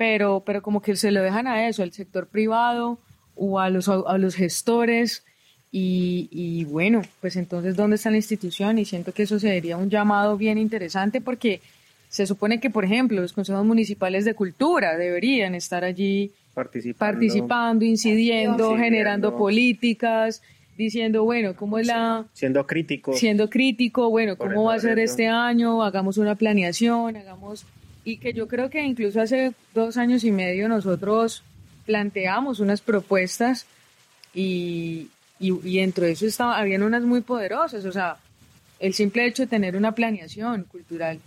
pero, pero como que se lo dejan a eso, al sector privado o a los, a los gestores. Y, y bueno, pues entonces, ¿dónde está la institución? Y siento que eso sería un llamado bien interesante porque se supone que, por ejemplo, los consejos municipales de cultura deberían estar allí participando, participando incidiendo, generando políticas, diciendo, bueno, ¿cómo es la... Siendo crítico. Siendo crítico, bueno, ¿cómo va a ser este año? Hagamos una planeación, hagamos... Y que yo creo que incluso hace dos años y medio nosotros planteamos unas propuestas y, y, y dentro de eso estaba, habían unas muy poderosas, o sea, el simple hecho de tener una planeación cultural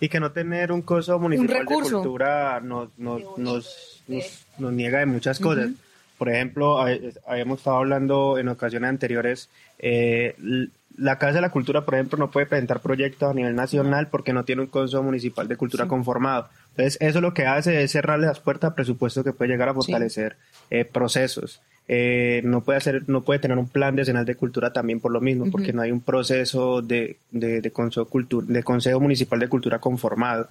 y que no tener un coso municipal un de cultura nos, nos, nos, nos, nos niega de muchas cosas. Uh -huh. Por ejemplo, habíamos estado hablando en ocasiones anteriores, eh, la Casa de la Cultura, por ejemplo, no puede presentar proyectos a nivel nacional porque no tiene un consejo municipal de cultura sí. conformado. Entonces, eso lo que hace es cerrarle las puertas a presupuestos que puede llegar a fortalecer sí. eh, procesos. Eh, no puede hacer, no puede tener un plan decenal de cultura también por lo mismo, uh -huh. porque no hay un proceso de, de, de, consejo de consejo municipal de cultura conformado.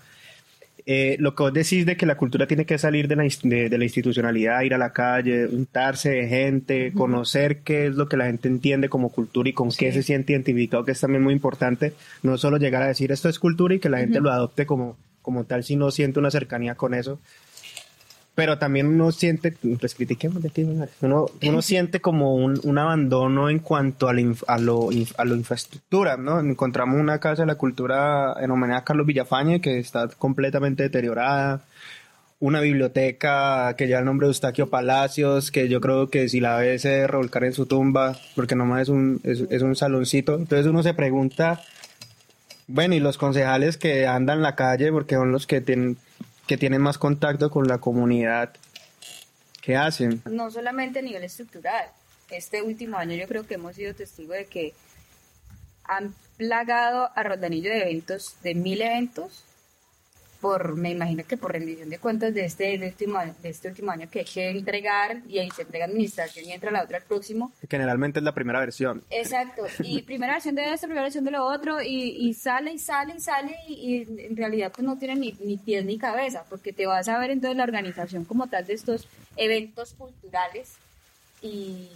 Eh, lo que vos decís de que la cultura tiene que salir de la, de, de la institucionalidad, ir a la calle, untarse de gente, uh -huh. conocer qué es lo que la gente entiende como cultura y con sí. qué se siente identificado, que es también muy importante, no solo llegar a decir esto es cultura y que la gente uh -huh. lo adopte como, como tal, si no siente una cercanía con eso, pero también uno siente, pues critiquemos de aquí, uno, uno siente como un, un, abandono en cuanto a, la, a, lo, a lo infraestructura, ¿no? Encontramos una casa de la cultura en homenaje a Carlos Villafañe que está completamente deteriorada, una biblioteca que lleva el nombre de Eustaquio Palacios, que yo creo que si la ves se revolcar en su tumba, porque nomás es un, es, es un saloncito, entonces uno se pregunta, bueno, y los concejales que andan en la calle, porque son los que tienen que tienen más contacto con la comunidad. ¿Qué hacen? No solamente a nivel estructural. Este último año yo creo que hemos sido testigos de que han plagado a Roldanillo de eventos, de mil eventos, por, me imagino que por rendición de cuentas de este, de último, de este último año que hay que entregar y ahí se entrega administración y entra la otra el próximo. Generalmente es la primera versión. Exacto, [LAUGHS] y primera versión de esto, primera versión de lo otro, y, y sale y sale y sale, y, y en realidad pues no tiene ni, ni pies ni cabeza, porque te vas a ver entonces la organización como tal de estos eventos culturales y,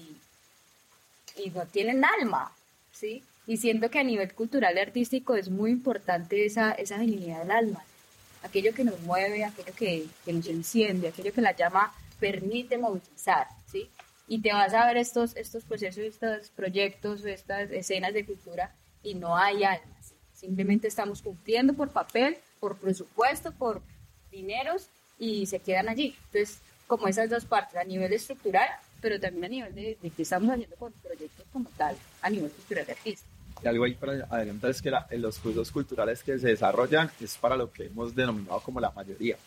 y no tienen alma, ¿sí? Y siento que a nivel cultural y artístico es muy importante esa, esa genuinidad del alma, aquello que nos mueve, aquello que, que nos enciende, aquello que la llama permite movilizar, ¿sí? Y te vas a ver estos, estos procesos, estos proyectos, estas escenas de cultura y no hay alma, ¿sí? Simplemente estamos cumpliendo por papel, por presupuesto, por dineros y se quedan allí. Entonces, como esas dos partes, a nivel estructural, pero también a nivel de, de qué estamos haciendo con proyectos como tal, a nivel cultural de artista. Y algo ahí para adelantar es que la, en los cursos culturales que se desarrollan es para lo que hemos denominado como la mayoría,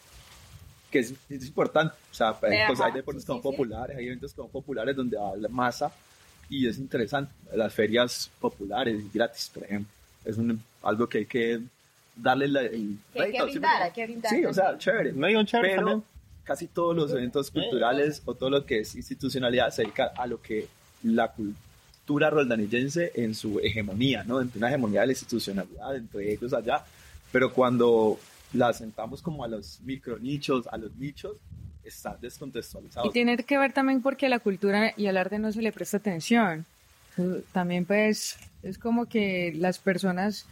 que es, es importante. O sea, hay, Ajá, cosas- hay deportes sí, que son sí, populares, hay eventos que son populares donde va la masa y es interesante. Las ferias populares gratis, por ejemplo, es un, algo que hay que darle la, el Que hay que brindar, hay que brindar. Sí, o sea, chévere. Medio chévere Pero también. casi todos los eventos culturales o todo lo que es institucionalidad se dedica a lo que la cultura roldanillense en su hegemonía, ¿no? Entre una hegemonía de la institucionalidad, entre ellos allá. Pero cuando la sentamos como a los micronichos, a los nichos, están descontextualizados. Y tiene que ver también porque a la cultura y al arte no se le presta atención. También pues es como que las personas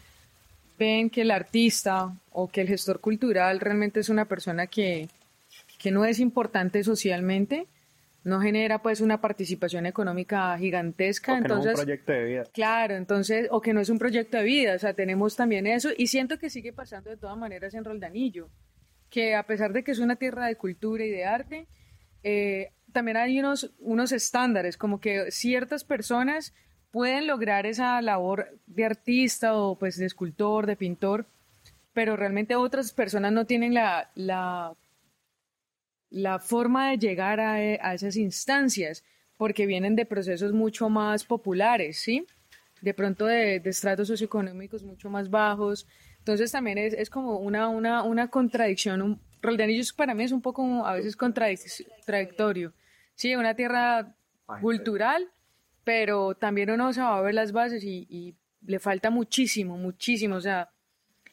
ven que el artista o que el gestor cultural realmente es una persona que, que no es importante socialmente, no genera pues una participación económica gigantesca. Porque no es un entonces, proyecto de vida. Claro, entonces, o que no es un proyecto de vida, o sea, tenemos también eso, y siento que sigue pasando de todas maneras en Roldanillo, que a pesar de que es una tierra de cultura y de arte, eh, también hay unos, unos estándares, como que ciertas personas pueden lograr esa labor de artista o pues de escultor, de pintor, pero realmente otras personas no tienen la, la, la forma de llegar a, a esas instancias, porque vienen de procesos mucho más populares, ¿sí? De pronto de, de estratos socioeconómicos mucho más bajos. Entonces también es, es como una, una, una contradicción. Un, Roldanillo para mí es un poco a veces contradic- contradictorio. Sí, una tierra cultural, pero también uno se va a ver las bases y, y le falta muchísimo, muchísimo. O sea,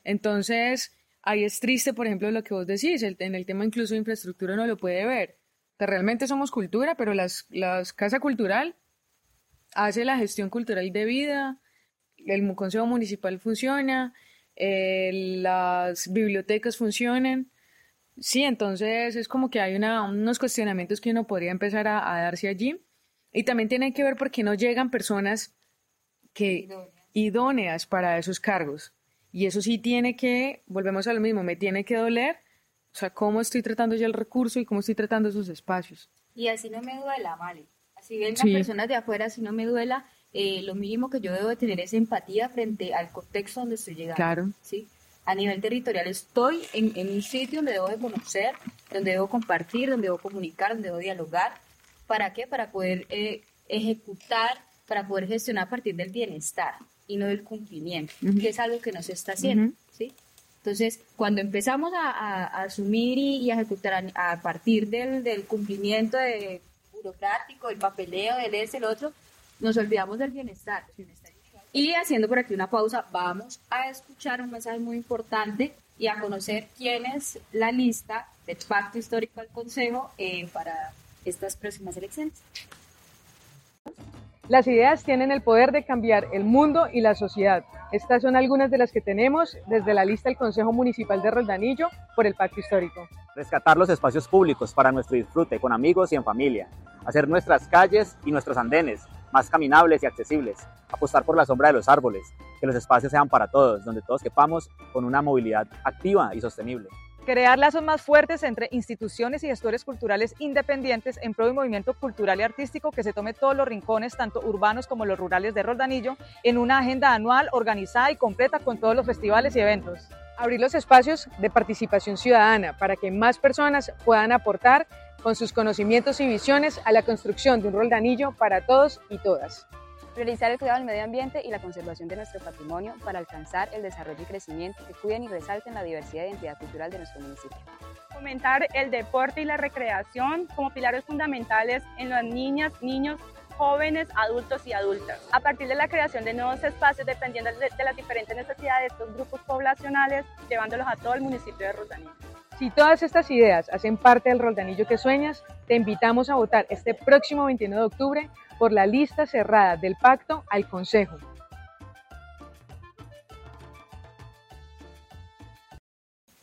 entonces ahí es triste, por ejemplo, lo que vos decís, el- en el tema incluso de infraestructura uno lo puede ver. O sea, realmente somos cultura, pero las, las Casa Cultural hace la gestión cultural debida, el mu- Consejo Municipal funciona, eh, las bibliotecas funcionan. Sí, entonces es como que hay una, unos cuestionamientos que uno podría empezar a, a darse allí. Y también tiene que ver por qué no llegan personas que idóneas para esos cargos. Y eso sí tiene que, volvemos a lo mismo, me tiene que doler, o sea, cómo estoy tratando ya el recurso y cómo estoy tratando esos espacios. Y así no me duela, vale. Así vengan Sí. personas de afuera, así no me duela. eh, lo mínimo que yo debo de tener es empatía frente al contexto donde estoy llegando. Claro. ¿sí? A nivel territorial estoy en, en un sitio donde debo de conocer, donde debo compartir, donde debo comunicar, donde debo dialogar. ¿Para qué? Para poder eh, ejecutar, para poder gestionar a partir del bienestar y no del cumplimiento, Ujú. que es algo que no se está haciendo. Ujú. ¿sí? Entonces, cuando empezamos a, a- a asumir y, y a ejecutar a, a partir del, del cumplimiento de burocrático, el papeleo, del este, el otro, nos olvidamos del bienestar. Y haciendo por aquí una pausa, vamos a escuchar un mensaje muy importante y a conocer quién es la lista del Pacto Histórico al Consejo eh, para estas próximas elecciones. Las ideas tienen el poder de cambiar el mundo y la sociedad. Estas son algunas de las que tenemos desde la lista del Consejo Municipal de Roldanillo por el Pacto Histórico. rescatar los espacios públicos para nuestro disfrute con amigos y en familia, hacer nuestras calles y nuestros andenes más caminables y accesibles, apostar por la sombra de los árboles, que los espacios sean para todos, donde todos quepamos con una movilidad activa y sostenible. Crear lazos más fuertes entre instituciones y gestores culturales independientes en pro de un movimiento cultural y artístico que se tome todos los rincones, tanto urbanos como los rurales de Roldanillo, en una agenda anual organizada y completa con todos los festivales y eventos. Abrir los espacios de participación ciudadana para que más personas puedan aportar con sus conocimientos y visiones a la construcción de un Roldanillo para todos y todas. Priorizar el cuidado del medio ambiente y la conservación de nuestro patrimonio para alcanzar el desarrollo y crecimiento que cuiden y resalten la diversidad e identidad cultural de nuestro municipio. Fomentar el deporte y la recreación como pilares fundamentales en las niñas, niños, jóvenes, adultos y adultas. A partir de la creación de nuevos espacios dependiendo de, de las diferentes necesidades de estos grupos poblacionales, llevándolos a todo el municipio de Rosanillo. Si todas estas ideas hacen parte del Roldanillo que sueñas, te invitamos a votar este próximo 21 de octubre por la lista cerrada del pacto al Consejo.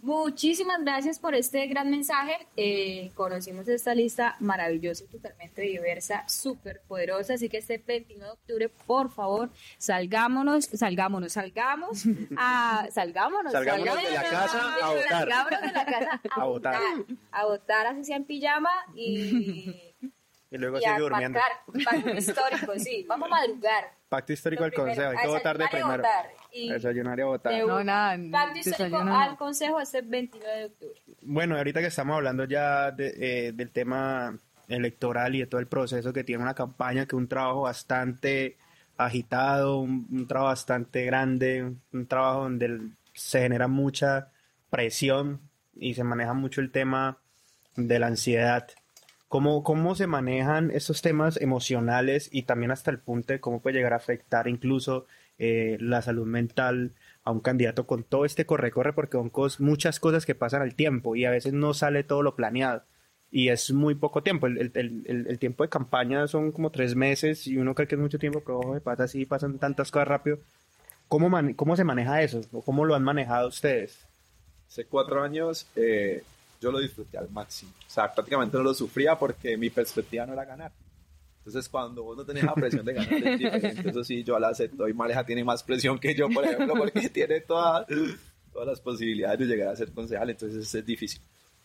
Muchísimas gracias por este gran mensaje. Eh, conocimos esta lista maravillosa, totalmente diversa, súper poderosa. Así que este 21 de octubre, por favor, salgámonos, salgámonos, salgamos, a, [LAUGHS] salgámonos, Salgámonos de la casa a votar. Salgámonos de la casa a, [LAUGHS] A votar. votar. A votar, así sea en pijama y, [LAUGHS] Y luego y sigue durmiendo. pactar. Pacto histórico, sí. Vamos a madrugar. Pacto histórico del consejo. Hay que votar de primero. votar. Y- Desayunar y a votar. de No, nada, al consejo este 29 de octubre. Bueno, ahorita que estamos hablando ya de, eh, del tema electoral y de todo el proceso que tiene una campaña, que es un trabajo bastante agitado, un, un trabajo bastante grande, un, un trabajo donde el- se genera mucha presión y se maneja mucho el tema de la ansiedad. ¿Cómo, cómo se manejan esos temas emocionales y también hasta el punto de cómo puede llegar a afectar incluso eh, la salud mental a un candidato con todo este corre-corre? Porque son cos- muchas cosas que pasan al tiempo y a veces no sale todo lo planeado y es muy poco tiempo. El, el- el- el- tiempo de campaña son como tres meses y uno cree que es mucho tiempo, pero ojo, pasa así, pasan tantas cosas rápido. ¿Cómo, man- ¿Cómo se maneja eso? ¿O ¿Cómo lo han manejado ustedes? Hace cuatro años eh, yo lo disfruté al máximo. O sea, prácticamente no lo sufría porque mi perspectiva no era ganar. Entonces, cuando vos no tenés la presión de ganar. Eso sí, yo la acepto. Y Maleja tiene más presión que yo, por ejemplo, porque [LAUGHS] tiene todas, todas las posibilidades de llegar a ser concejal. Entonces, es difícil.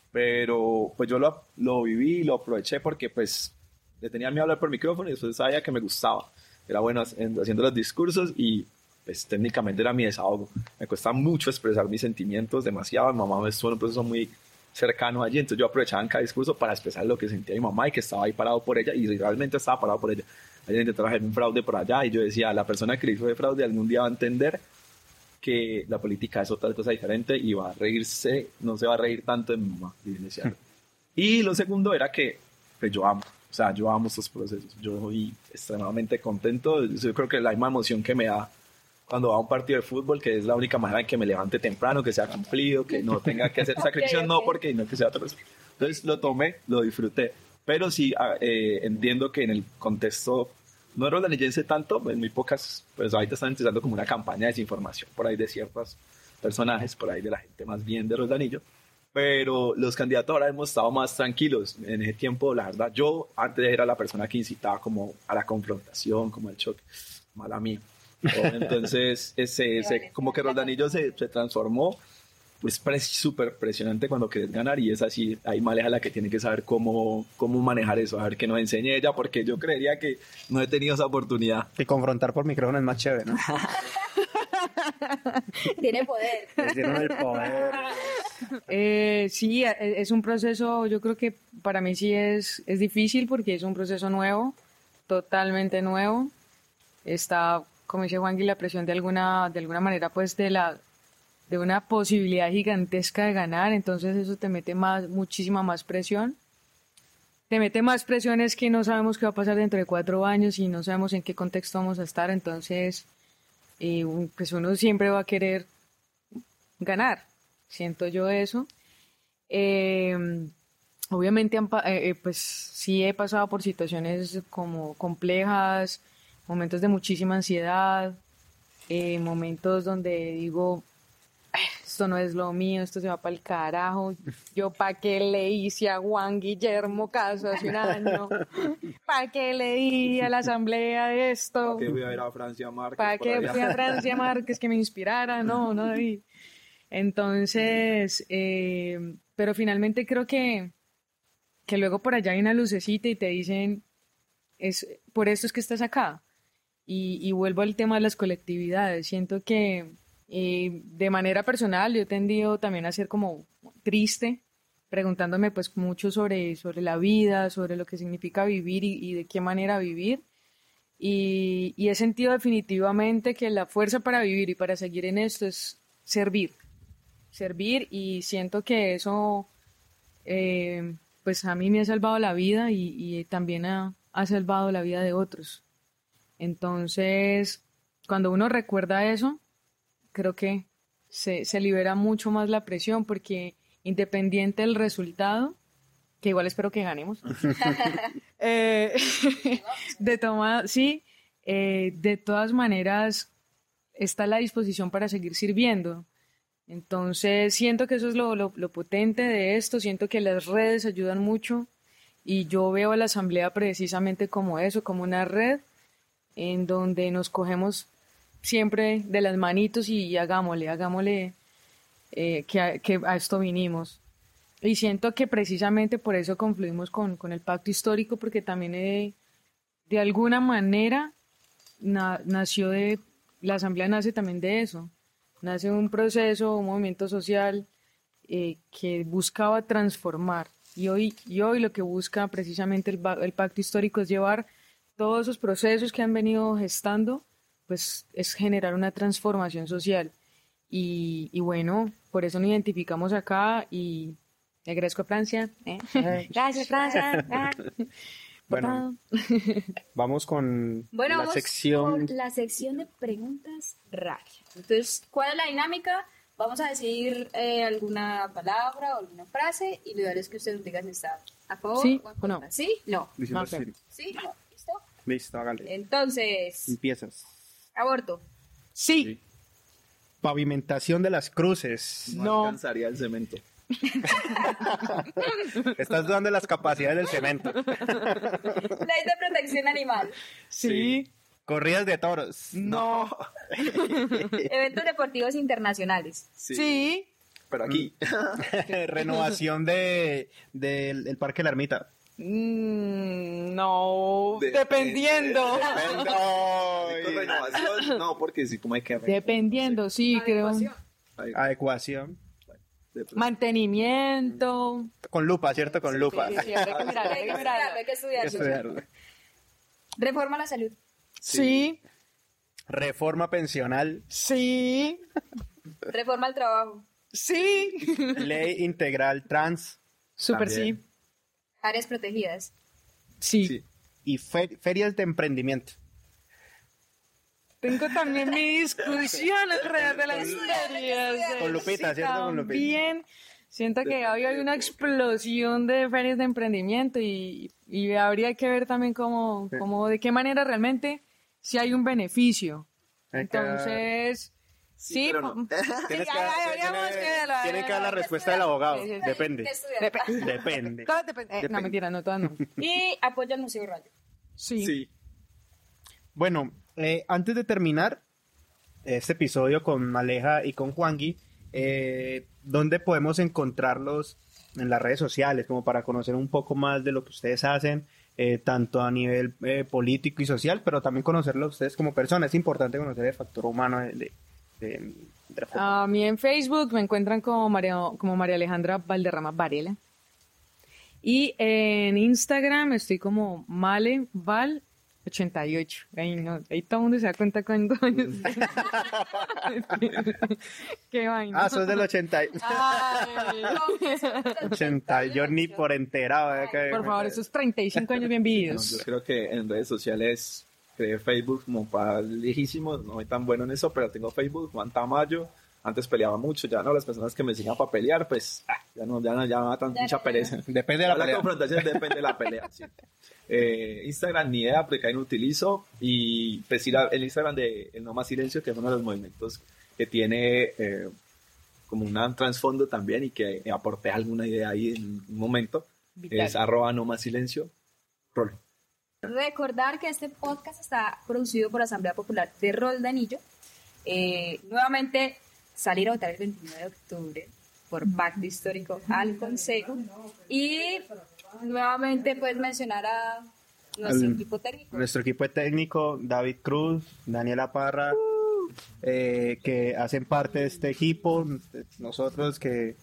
Pero, pues yo lo, lo viví lo aproveché porque, pues, le tenía miedo a hablar por micrófono y después sabía que me gustaba. Era bueno haciendo los discursos y, pues, técnicamente era mi desahogo. Me cuesta mucho expresar mis sentimientos, demasiado. Mi mamá estuvo en un proceso muy cercano allí, entonces yo aprovechaba en cada discurso para expresar lo que sentía mi mamá y que estaba ahí parado por ella y realmente estaba parado por ella. Ella intentó hacer un fraude por allá y yo decía, la persona que le hizo el fraude algún día va a entender que la política es otra cosa diferente y va a reírse, no se va a reír tanto de mi mamá. Y, y lo segundo era que pues, yo amo, o sea, yo amo estos procesos, yo soy extremadamente contento, yo creo que la misma emoción que me da cuando va a un partido de fútbol, que es la única manera en que me levante temprano, que sea cumplido, que no tenga que hacer [LAUGHS] sacrificios, no porque no que sea otra cosa. Entonces lo tomé, lo disfruté, pero sí ah, eh, entiendo que en el contexto no era rodanillense tanto, en muy pocas, pues ahorita están empezando como una campaña de desinformación por ahí de ciertos personajes, por ahí de la gente más bien de Rodanillo, pero los candidatos ahora hemos estado más tranquilos. En ese tiempo, la verdad, yo antes era la persona que incitaba como a la confrontación, como al choque, mala mía. Entonces, ese, ese- como que Rodanillo se, se transformó, pues es súper impresionante cuando quieres ganar y es así, ahí Maleja la que tiene que saber cómo, cómo manejar eso, a ver que nos enseñe ella, porque yo creería que no he tenido esa oportunidad. Y confrontar por micrófono es más chévere, ¿no? [LAUGHS] Tiene poder. El poder. Eh, sí, e- es un proceso, yo creo que para mí sí es, es difícil porque es un proceso nuevo, totalmente nuevo. Está, como dice Juan, la presión de alguna, de alguna manera, pues de la de una posibilidad gigantesca de ganar, entonces eso te mete más, muchísima más presión. Te mete más presión es que no sabemos qué va a pasar dentro de cuatro años y no sabemos en qué contexto vamos a estar, entonces eh, pues uno siempre va a querer ganar, siento yo eso. Eh, obviamente, eh, eh, pues sí he pasado por situaciones como complejas, momentos de muchísima ansiedad, eh, momentos donde digo, "Ay, esto no es lo mío, esto se va para el carajo, yo para qué le hice a Juan Guillermo caso hace un año, para qué le di a la asamblea de esto, Que voy a ver a Francia Márquez. ¿Para qué allá. fui a Francia Márquez que me inspirara? No, no debí. Entonces, eh, pero finalmente creo que, que luego por allá hay una lucecita y te dicen, es, por esto es que estás acá. Y, y vuelvo al tema de las colectividades. Siento que eh, de manera personal yo he tendido también a ser como triste, preguntándome pues mucho sobre, sobre la vida, sobre lo que significa vivir y, y de qué manera vivir. Y, y he sentido definitivamente que la fuerza para vivir y para seguir en esto es servir. Servir y siento que eso, eh, pues a mí me ha salvado la vida y, y también ha, ha salvado la vida de otros. Entonces, cuando uno recuerda eso, creo que se, se libera mucho más la presión porque independiente del resultado, que igual espero que ganemos, [LAUGHS] eh, [LAUGHS] de toma, sí, eh, de todas maneras está la disposición para seguir sirviendo. Entonces siento que eso es lo, lo, lo potente de esto, siento que las redes ayudan mucho y yo veo a la asamblea precisamente como eso, como una red en donde nos cogemos siempre de las manitos y hagámosle, hagámosle eh, que, a, esto vinimos. Y siento que precisamente por eso confluimos con, con el pacto histórico, porque también eh, de alguna manera na, nació de, la asamblea nace también de eso, nace un proceso, un movimiento social eh, que buscaba transformar. Y hoy, y hoy lo que busca precisamente el pacto histórico es llevar todos esos procesos que han venido gestando, pues es generar una transformación social. Y, y bueno, por eso nos identificamos acá y le agradezco a Francia. ¿eh? [LAUGHS] Gracias, Francia. [LAUGHS] Ah. Bueno, [LAUGHS] vamos con Bueno, la vamos sección. con la sección de preguntas rápidas. Entonces, ¿cuál es la dinámica? Vamos a decir eh, alguna palabra o alguna frase y lo ideal es que usted nos diga si está a favor Sí o en o no. contra. ¿Sí? No. ¿Sí? No. ¿Listo? Hágale. Entonces, Empiezas. aborto. Sí. Pavimentación de las cruces. No, alcanzaría el cemento. [LAUGHS] Estás dudando de las capacidades del cemento. Ley de protección animal. Sí. Corridas de toros. No. [LAUGHS] Eventos deportivos internacionales. Sí. Pero aquí. [LAUGHS] Renovación de, del del Parque La Ermita. Mm, no, De- dependiendo. [LAUGHS] Renovación, no, porque si como hay que Dependiendo, sí, creo. Adecuación. Mantenimiento. Con lupa, ¿cierto? Con lupa. Sí, sí, habrá que [LAUGHS] mirarlo, hay Hay que mirarlo. hay que estudiarlo. Estudiarlo. Reforma a la salud. Sí, Reforma pensional. sí, Reforma al trabajo. sí. Ley integral trans. Súper sí. Áreas protegidas. sí. Sí. Y fe- ferias de emprendimiento. Tengo también mi discusión alrededor de las ferias. Con Lupita, ¿cierto? Con Lupita. También siento que hoy hay una explosión de ferias de emprendimiento y, y habría que ver también cómo, cómo, de qué manera realmente si hay un beneficio. Entonces, sí, pero no. [LAUGHS] po- Tienes sí, que, tiene- que la- tiene que dar la respuesta del abogado. Sí, sí, sí. Depende. Depende. Todo depende- eh, no, mentira, no, todas no. Y apoyo al Museo Rayo. Sí. Sí. Bueno, eh, antes de terminar este episodio con Maleja y con Juangui, eh, ¿dónde podemos encontrarlos en las redes sociales? Como para conocer un poco más de lo que ustedes hacen, eh, tanto a nivel eh, político y social, pero también conocerlos a ustedes como personas. Es importante conocer el factor humano de, de- de- de la foto. A mí en Facebook me encuentran como María, como María Alejandra Valderrama Varela. Y en Instagram estoy como maleval88. Ahí, no, ahí todo el mundo se da cuenta cuando... [LAUGHS] [LAUGHS] Qué vaina. Ah, sos del 80. y- Ay. 80, yo ni por enterado. eh, que- Por favor, esos 35 años bien No, vividos. yo creo que en redes sociales creé Facebook como para lejísimos, no soy tan bueno en eso, pero tengo Facebook, Juan Tamayo. Antes peleaba mucho, ya no, las personas que me enseñan para pelear, pues ah, ya no, ya no, ya me da tan Ya mucha no, pereza. [LAUGHS] Depende de la la pelea. confrontación [LAUGHS] depende de la pelea. sí. Eh, Instagram ni idea, porque ahí no utilizo. Y pues ir a- el Instagram de El No Más Silencio, que es uno de los movimientos que tiene eh, como un trasfondo también y que aporté alguna idea ahí en un momento. Vital. Es arroba No Más Silencio. Rol. Recordar que este podcast está producido por Asamblea Popular de Roldanillo. Eh, nuevamente, salir a votar el 29 de octubre por pacto histórico al Consejo. Y nuevamente, pues mencionar a nuestro equipo técnico. Nuestro equipo técnico, David Cruz, Daniela Parra, eh, que hacen parte de este equipo, nosotros que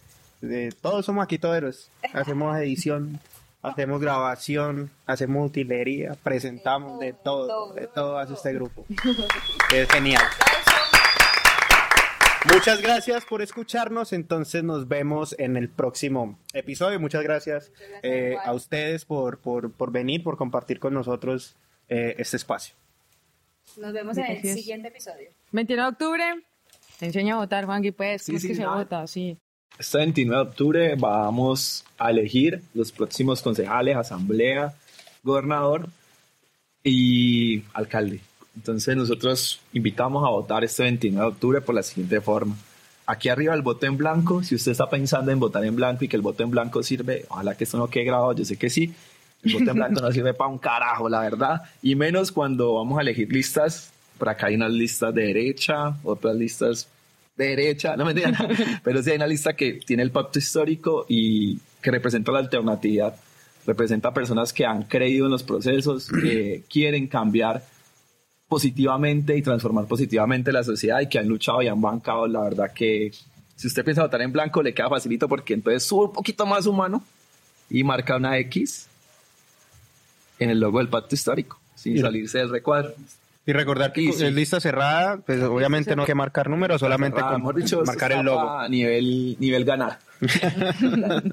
eh, todos somos aquí toderos, hacemos edición hacemos grabación, hacemos utilería, presentamos de todo, de todo hace este grupo. Es genial. Muchas gracias por escucharnos. Entonces nos vemos en el próximo episodio. Muchas gracias eh, a ustedes por, por, por venir, por compartir con nosotros eh, este espacio. Nos vemos en el siguiente episodio. 21 de octubre. Te enseño a votar, Juanqui, pues. ¿Cómo Sí, es que se vota? Sí. Este 29 de octubre vamos a elegir los próximos concejales, asamblea, gobernador y alcalde. Entonces nosotros invitamos a votar este 29 de octubre por la siguiente forma. Aquí arriba el voto en blanco, si usted está pensando en votar en blanco y que el voto en blanco sirve, ojalá que esto no quede grabado, yo sé que sí, el voto en blanco no sirve para un carajo, la verdad, y menos cuando vamos a elegir listas, por acá hay unas listas de derecha, otras listas derecha, no me entiendan, [LAUGHS] pero sí hay una lista que tiene el pacto histórico y que representa la alternatividad, representa personas que han creído en los procesos, que [CLEARS THROAT] quieren cambiar positivamente y transformar positivamente la sociedad y que han luchado y han bancado, la verdad que si usted piensa votar en blanco le queda facilito porque entonces sube un poquito más humano y marca una X en el logo del pacto histórico, sin salirse del recuadro. Y recordar que sí. es lista cerrada, pues obviamente no hay que marcar números, solamente Cerrada, con dicho, marcar el logo. a nivel, nivel ganar. [LAUGHS]